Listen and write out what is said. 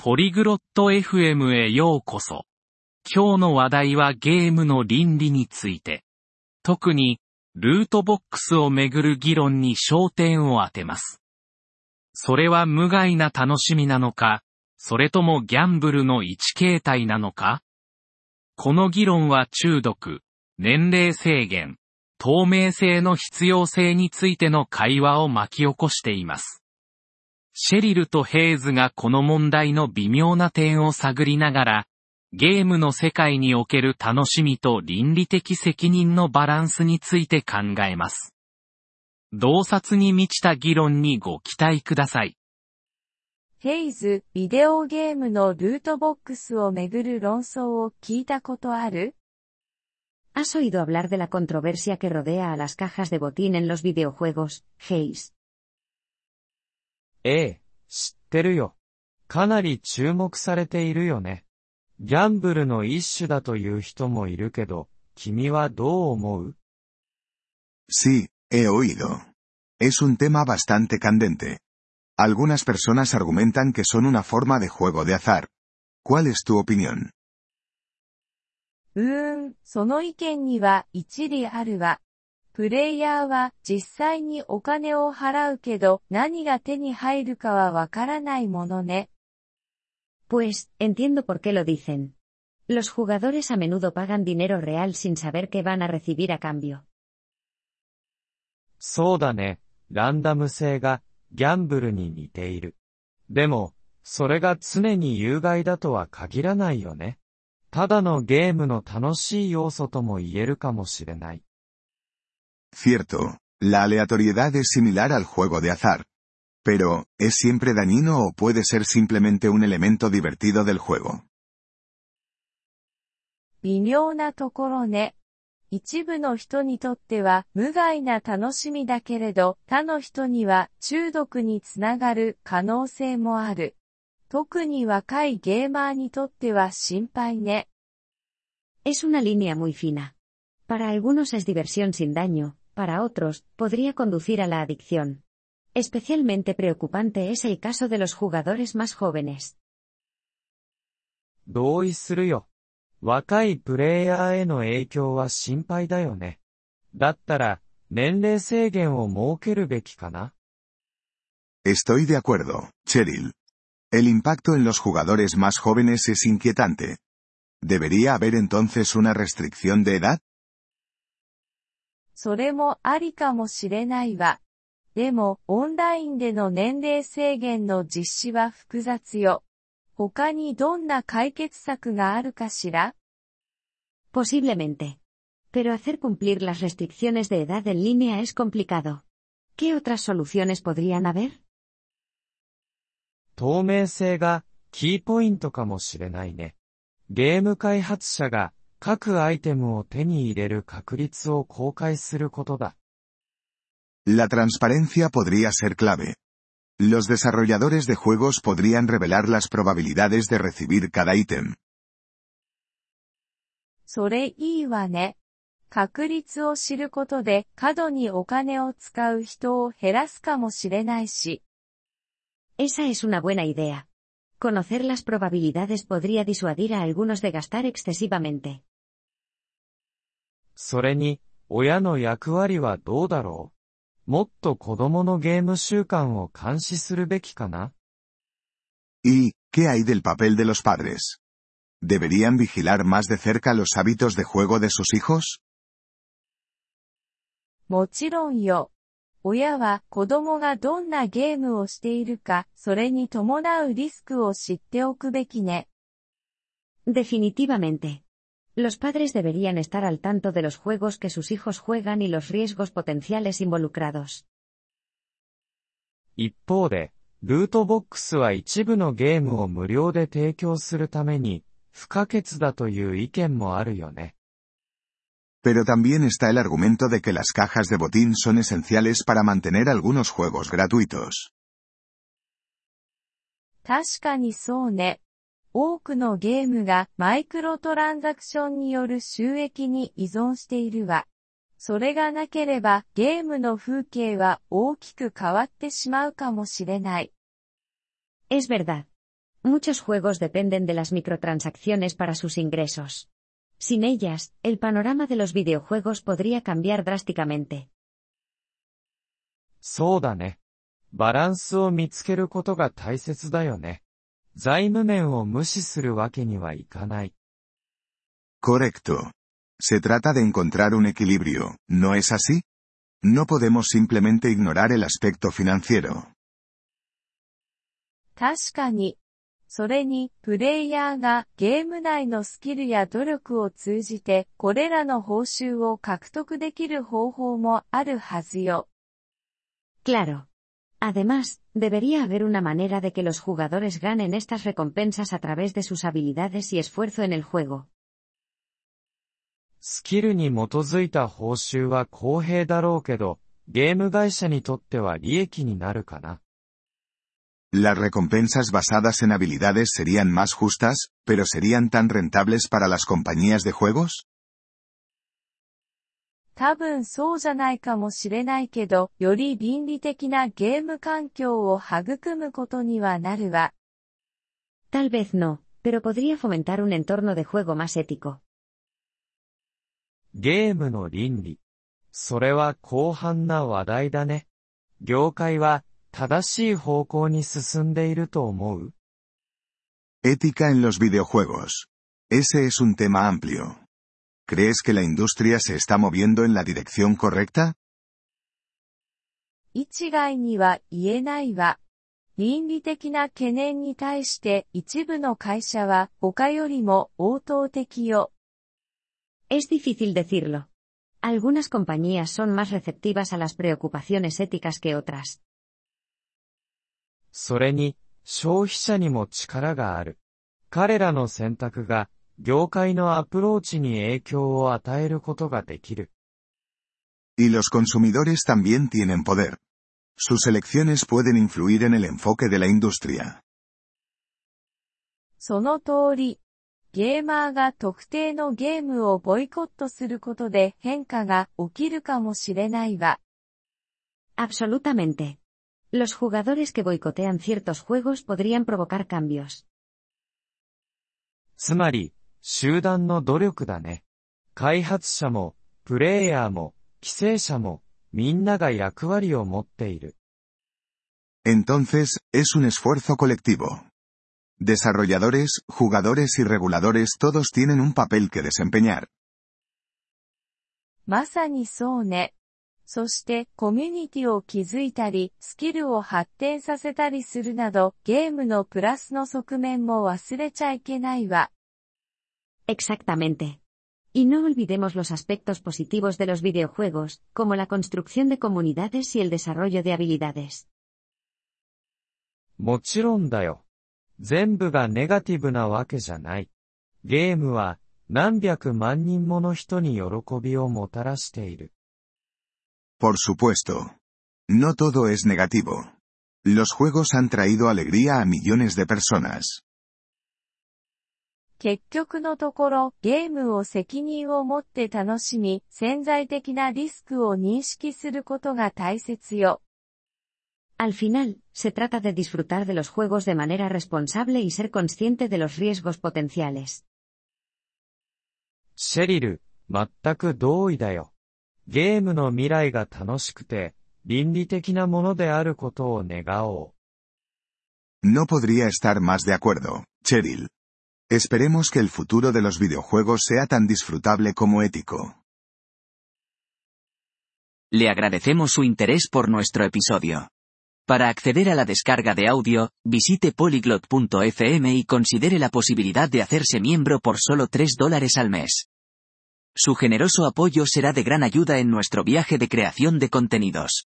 ポリグロット FM へようこそ。今日の話題はゲームの倫理について。特に、ルートボックスをめぐる議論に焦点を当てます。それは無害な楽しみなのか、それともギャンブルの一形態なのか？この議論は中毒、年齢制限、透明性の必要性についての会話を巻き起こしています。シェリルとヘイズがこの問題の微妙な点を探りながら、ゲームの世界における楽しみと倫理的責任のバランスについて考えます。洞察に満ちた議論にご期待ください。ヘイズ、ビデオゲームのルートボックスをめぐる論争を聞いたことある？¿Has oído hablar de la controversia que rodea a las cajas de botín en los videojuegos, Hayes? ええ、知ってるよ。かなり注目されているよね。ギャンブルの一種だという人もいるけど、君はどう思う Sí, he oído. Es un tema bastante candente. Algunas personas argumentan que son una forma de juego de azar. ¿Cuál es tu opinión? うーん、その意見には一理あるわ。プレイヤーは実際にお金を払うけど何が手に入るかはわからないものね。Pues, entiendo por qué lo dicen. Los jugadores a menudo pagan dinero real sin saber qué van a recibir a cambio. そうだね。ランダム性がギャンブルに似ている。でも、それが常に有害だとは限らないよね。ただのゲームの楽しい要素とも言えるかもしれない。Cierto, la aleatoriedad es similar al juego de azar. Pero, ¿es siempre dañino o puede ser simplemente un elemento divertido del juego? 微妙なところね。一部の人にとっては無害な楽しみだけれど、他の人には中毒につながる可能性もある。特に若いゲーマーにとっては心配ね。Es una línea muy fina. Para algunos es diversión sin daño, para otros, podría conducir a la adicción. Especialmente preocupante es el caso de los jugadores más jóvenes. 同意するよ。若いプレイヤーへの影響は心配だよね。だったら、年齢制限を設けるべきかな Estoy de acuerdo, Cheryl. El impacto en los jugadores más jóvenes es inquietante. ¿Debería haber entonces una restricción de edad? それもありかもしれないわ。でも、オンラインでの年齢制限の実施は複雑よ。他にどんな解決策があるかしら Posiblemente. Pero hacer cumplir las restricciones de edad en línea es complicado. ¿Qué otras soluciones podrían haber? 透明性がキーポイントかもしれないね。ゲーム開発者が各アイテムを手に入れる確率を公開することだ。La transparencia podría ser clave. Los desarrolladores de juegos podrían revelar las probabilidades de recibir cada ítem. それいいわね。確率を知ることで過度にお金を使う人を減らすかもしれないし。Esa es una buena idea. Conocer las probabilidades podría disuadir a algunos de gastar excesivamente. それに、親の役割はどうだろうもっと子供のゲーム習慣を監視するべきかな ¿Y qué hay del papel de los padres? ¿Deberían vigilar más de cerca los hábitos de juego de sus hijos? もちろんよ。親は子供がどんなゲームをしているか、それに伴うリスクを知っておくべきね。Definitivamente. Los padres deberían estar al tanto de los juegos que sus hijos juegan y los riesgos potenciales involucrados. 一方で、ルートボックスは一部のゲームを無料で提供するために不可欠だという意見もあるよね。Pero también está el argumento de que las cajas de botín son esenciales para mantener algunos juegos gratuitos. 確かにそうね。 多くのゲームがマイクロトランザクションによる収益に依存しているわ。それがなければゲームの風景は大きく変わってしまうかもしれない。Es verdad. Muchos juegos dependen de las microtransacciones para sus ingresos. Sin ellas, el panorama de los videojuegos podría cambiar drásticamente. そうだね。バランスを見つけることが大切だよね。財務面を無視するわけにはいかない。Correcto. Se trata de encontrar un equilibrio, ¿no es así? No podemos simplemente ignorar el aspecto financiero. 確かに。それに、プレイヤーがゲーム内のスキルや努力を通じて、これらの報酬を獲得できる方法もあるはずよ。Claro. Además, debería haber una manera de que los jugadores ganen estas recompensas a través de sus habilidades y esfuerzo en el juego. スキルに基づいた報酬は公平だろうけど、ゲーム会社にとっては利益になるかな。 Las recompensas basadas en habilidades serían más justas, pero ¿serían tan rentables para las compañías de juegos? 多分そうじゃないかもしれないけど、より倫理的なゲーム環境を育むことにはなるわ。Tal vez no, pero podría fomentar un entorno de juego más ético. ゲームの倫理。それは広範な話題だね。業界は正しい方向に進んでいると思う Ética en los videojuegos. Ese es un tema amplio. ¿Crees que la industria se está moviendo en la dirección correcta? 一概には言えないわ。倫理的な懸念に対して一部の会社は他よりも応答的よ。 Es difícil decirlo. Algunas compañías son más receptivas a las preocupaciones éticas que otras. それに、消費者にも力がある。彼らの選択が、 業界のアプローチに影響を与えることができる。 Y los consumidores también tienen poder. Sus elecciones pueden influir en el enfoque de la industria. その通り。ゲーマーが特定のゲームをボイコットすることで変化が起きるかもしれないわ。 Absolutamente. Los jugadores que boicotean ciertos juegos podrían provocar cambios. つまり、 集団の努力だね。開発者も、プレイヤーも、規制者も、みんなが役割を持っている。Entonces, es un esfuerzo colectivo. Desarrolladores, jugadores y reguladores todos tienen un papel que desempeñar. まさにそうね。そして、コミュニティを築いたり、スキルを発展させたりするなど、ゲームのプラスの側面も忘れちゃいけないわ。Exactamente. Y no olvidemos los aspectos positivos de los videojuegos, como la construcción de comunidades y el desarrollo de habilidades. もちろんだよ。全部がネガティブなわけじゃない。ゲームは、何百万人もの人に喜びをもたらしている。 Por supuesto. No todo es negativo. Los juegos han traído alegría a millones de personas. 結局のところ、ゲームを責任を持って楽しみ、潜在的なリスクを認識することが大切よ。Al final, se trata de disfrutar de los juegos de manera responsable y ser consciente de los riesgos potenciales. シェリル、全く同意だよ。ゲームの未来が楽しくて、倫理的なものであることを願おう。No podría estar más de acuerdo, Cheryl. Esperemos que el futuro de los videojuegos sea tan disfrutable como ético. Le agradecemos su interés por nuestro episodio. Para acceder a la descarga de audio, visite polyglot.fm y considere la posibilidad de hacerse miembro por solo 3 dólares al mes. Su generoso apoyo será de gran ayuda en nuestro viaje de creación de contenidos.